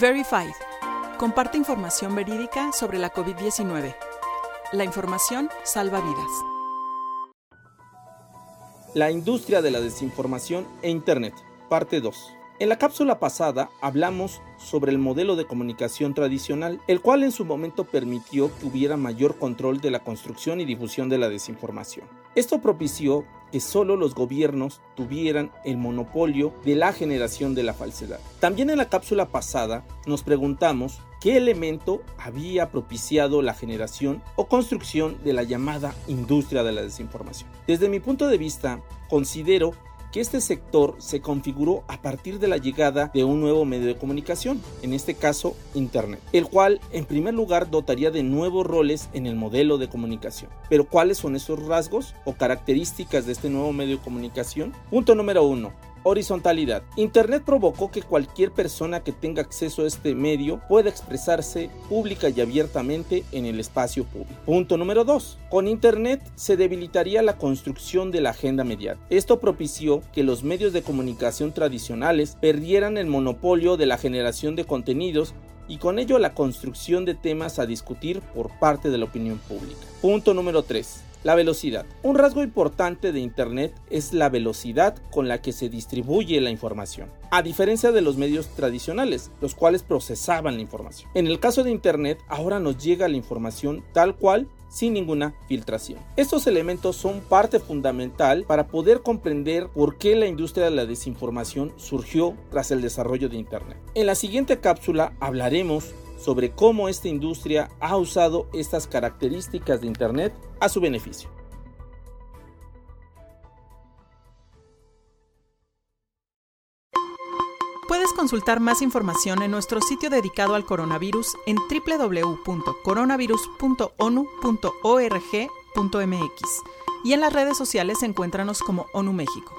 Verified. Comparte información verídica sobre la COVID-19. La información salva vidas. La industria de la desinformación e Internet, parte 2. En la cápsula pasada hablamos sobre el modelo de comunicación tradicional, el cual en su momento permitió que hubiera mayor control de la construcción y difusión de la desinformación. Esto propició que solo los gobiernos tuvieran el monopolio de la generación de la falsedad. También en la cápsula pasada nos preguntamos qué elemento había propiciado la generación o construcción de la llamada industria de la desinformación. Desde mi punto de vista, considero que este sector se configuró a partir de la llegada de un nuevo medio de comunicación, en este caso Internet, el cual en primer lugar dotaría de nuevos roles en el modelo de comunicación. Pero ¿cuáles son esos rasgos o características de este nuevo medio de comunicación? Punto número uno, Horizontalidad. Internet provocó que cualquier persona que tenga acceso a este medio pueda expresarse pública y abiertamente en el espacio público. Punto número 2. Con Internet se debilitaría la construcción de la agenda mediática. Esto propició que los medios de comunicación tradicionales perdieran el monopolio de la generación de contenidos y con ello la construcción de temas a discutir por parte de la opinión pública. Punto número 3. La velocidad. Un rasgo importante de Internet es la velocidad con la que se distribuye la información, a diferencia de los medios tradicionales, los cuales procesaban la información. En el caso de Internet, ahora nos llega la información tal cual sin ninguna filtración. Estos elementos son parte fundamental para poder comprender por qué la industria de la desinformación surgió tras el desarrollo de Internet. En la siguiente cápsula hablaremos sobre cómo esta industria ha usado estas características de Internet a su beneficio. Puedes consultar más información en nuestro sitio dedicado al coronavirus en www.coronavirus.onu.org.mx y en las redes sociales encuéntranos como ONU México.